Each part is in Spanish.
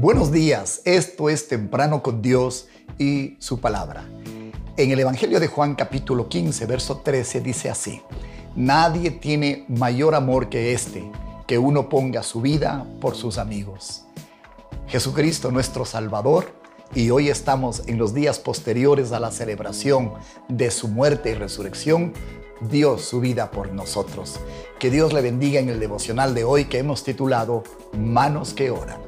Buenos días, esto es Temprano con Dios y su palabra. En el Evangelio de Juan capítulo 15, verso 13 dice así, Nadie tiene mayor amor que este, que uno ponga su vida por sus amigos. Jesucristo nuestro Salvador, y hoy estamos en los días posteriores a la celebración de su muerte y resurrección, dio su vida por nosotros. Que Dios le bendiga en el devocional de hoy que hemos titulado Manos que oran.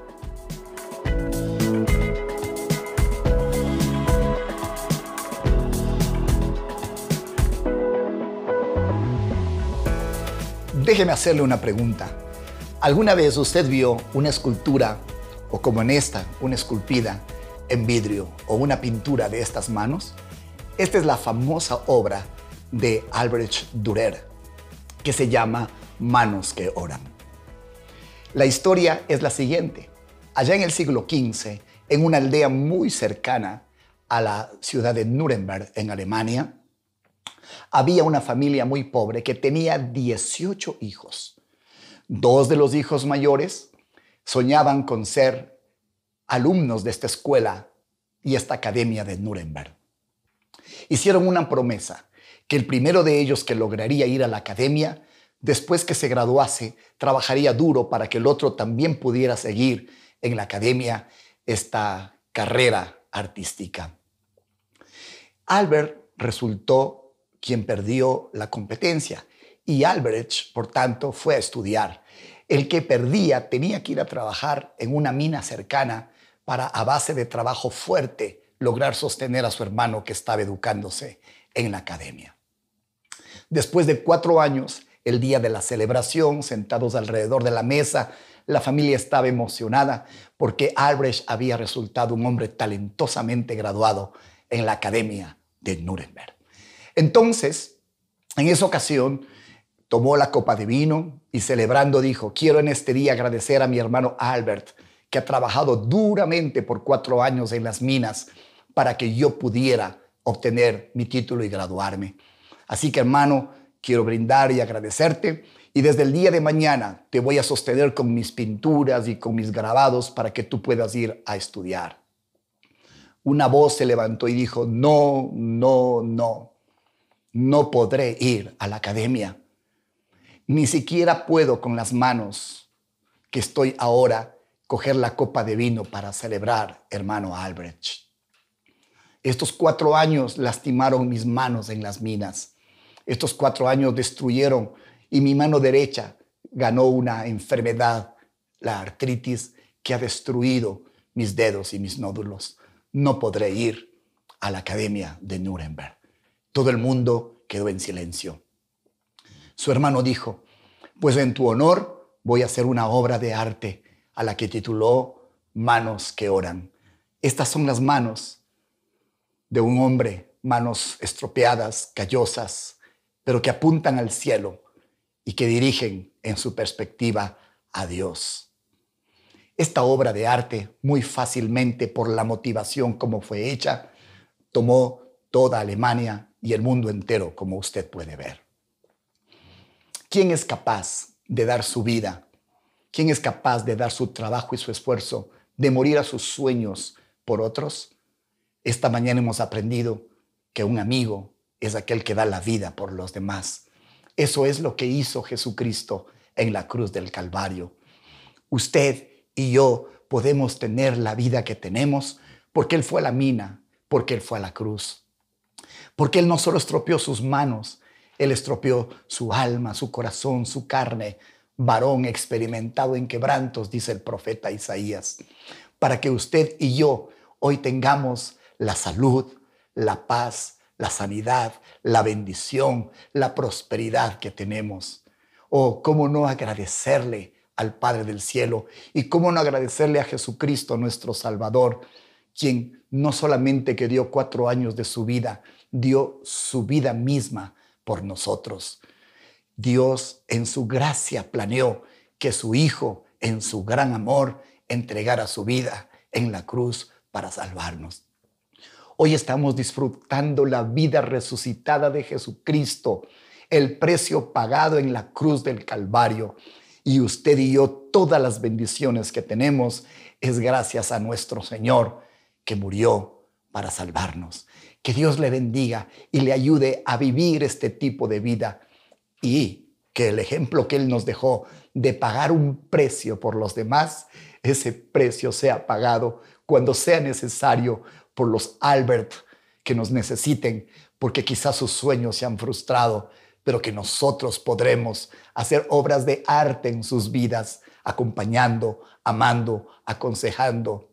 Déjeme hacerle una pregunta. ¿Alguna vez usted vio una escultura, o como en esta, una esculpida en vidrio o una pintura de estas manos? Esta es la famosa obra de Albrecht Dürer, que se llama Manos que oran. La historia es la siguiente. Allá en el siglo XV, en una aldea muy cercana a la ciudad de Nuremberg, en Alemania, había una familia muy pobre que tenía 18 hijos. Dos de los hijos mayores soñaban con ser alumnos de esta escuela y esta academia de Nuremberg. Hicieron una promesa que el primero de ellos que lograría ir a la academia, después que se graduase, trabajaría duro para que el otro también pudiera seguir en la academia esta carrera artística. Albert resultó quien perdió la competencia y Albrecht, por tanto, fue a estudiar. El que perdía tenía que ir a trabajar en una mina cercana para, a base de trabajo fuerte, lograr sostener a su hermano que estaba educándose en la academia. Después de cuatro años, el día de la celebración, sentados alrededor de la mesa, la familia estaba emocionada porque Albrecht había resultado un hombre talentosamente graduado en la Academia de Nuremberg. Entonces, en esa ocasión, tomó la copa de vino y celebrando dijo, quiero en este día agradecer a mi hermano Albert, que ha trabajado duramente por cuatro años en las minas para que yo pudiera obtener mi título y graduarme. Así que hermano, quiero brindar y agradecerte y desde el día de mañana te voy a sostener con mis pinturas y con mis grabados para que tú puedas ir a estudiar. Una voz se levantó y dijo, no, no, no no podré ir a la academia. Ni siquiera puedo con las manos que estoy ahora coger la copa de vino para celebrar, hermano Albrecht. Estos cuatro años lastimaron mis manos en las minas. Estos cuatro años destruyeron y mi mano derecha ganó una enfermedad, la artritis, que ha destruido mis dedos y mis nódulos. No podré ir a la Academia de Nuremberg. Todo el mundo quedó en silencio. Su hermano dijo, pues en tu honor voy a hacer una obra de arte a la que tituló Manos que oran. Estas son las manos de un hombre, manos estropeadas, callosas, pero que apuntan al cielo y que dirigen en su perspectiva a Dios. Esta obra de arte, muy fácilmente por la motivación como fue hecha, tomó toda Alemania y el mundo entero, como usted puede ver. ¿Quién es capaz de dar su vida? ¿Quién es capaz de dar su trabajo y su esfuerzo, de morir a sus sueños por otros? Esta mañana hemos aprendido que un amigo es aquel que da la vida por los demás. Eso es lo que hizo Jesucristo en la cruz del Calvario. Usted y yo podemos tener la vida que tenemos porque Él fue a la mina, porque Él fue a la cruz. Porque Él no solo estropeó sus manos, Él estropeó su alma, su corazón, su carne, varón experimentado en quebrantos, dice el profeta Isaías, para que usted y yo hoy tengamos la salud, la paz, la sanidad, la bendición, la prosperidad que tenemos. Oh, cómo no agradecerle al Padre del cielo y cómo no agradecerle a Jesucristo nuestro Salvador, quien no solamente que dio cuatro años de su vida, dio su vida misma por nosotros. Dios en su gracia planeó que su Hijo, en su gran amor, entregara su vida en la cruz para salvarnos. Hoy estamos disfrutando la vida resucitada de Jesucristo, el precio pagado en la cruz del Calvario. Y usted y yo todas las bendiciones que tenemos es gracias a nuestro Señor que murió para salvarnos. Que Dios le bendiga y le ayude a vivir este tipo de vida y que el ejemplo que Él nos dejó de pagar un precio por los demás, ese precio sea pagado cuando sea necesario por los Albert que nos necesiten, porque quizás sus sueños se han frustrado, pero que nosotros podremos hacer obras de arte en sus vidas, acompañando, amando, aconsejando,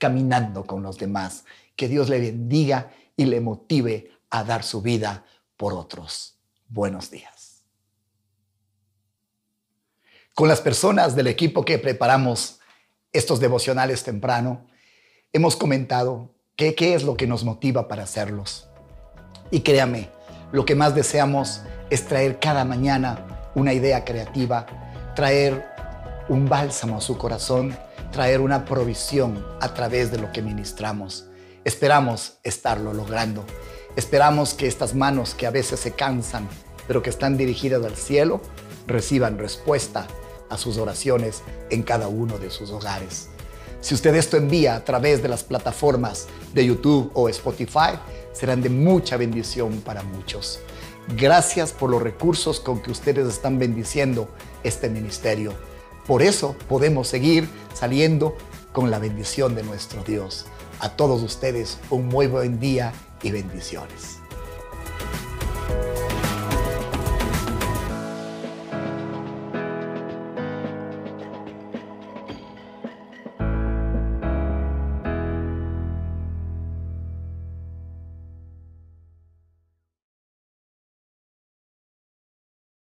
caminando con los demás. Que Dios le bendiga y le motive a dar su vida por otros. Buenos días. Con las personas del equipo que preparamos estos devocionales temprano, hemos comentado qué, qué es lo que nos motiva para hacerlos. Y créame, lo que más deseamos es traer cada mañana una idea creativa, traer un bálsamo a su corazón, traer una provisión a través de lo que ministramos. Esperamos estarlo logrando. Esperamos que estas manos que a veces se cansan, pero que están dirigidas al cielo, reciban respuesta a sus oraciones en cada uno de sus hogares. Si usted esto envía a través de las plataformas de YouTube o Spotify, serán de mucha bendición para muchos. Gracias por los recursos con que ustedes están bendiciendo este ministerio. Por eso podemos seguir saliendo con la bendición de nuestro Dios. A todos ustedes un muy buen día y bendiciones.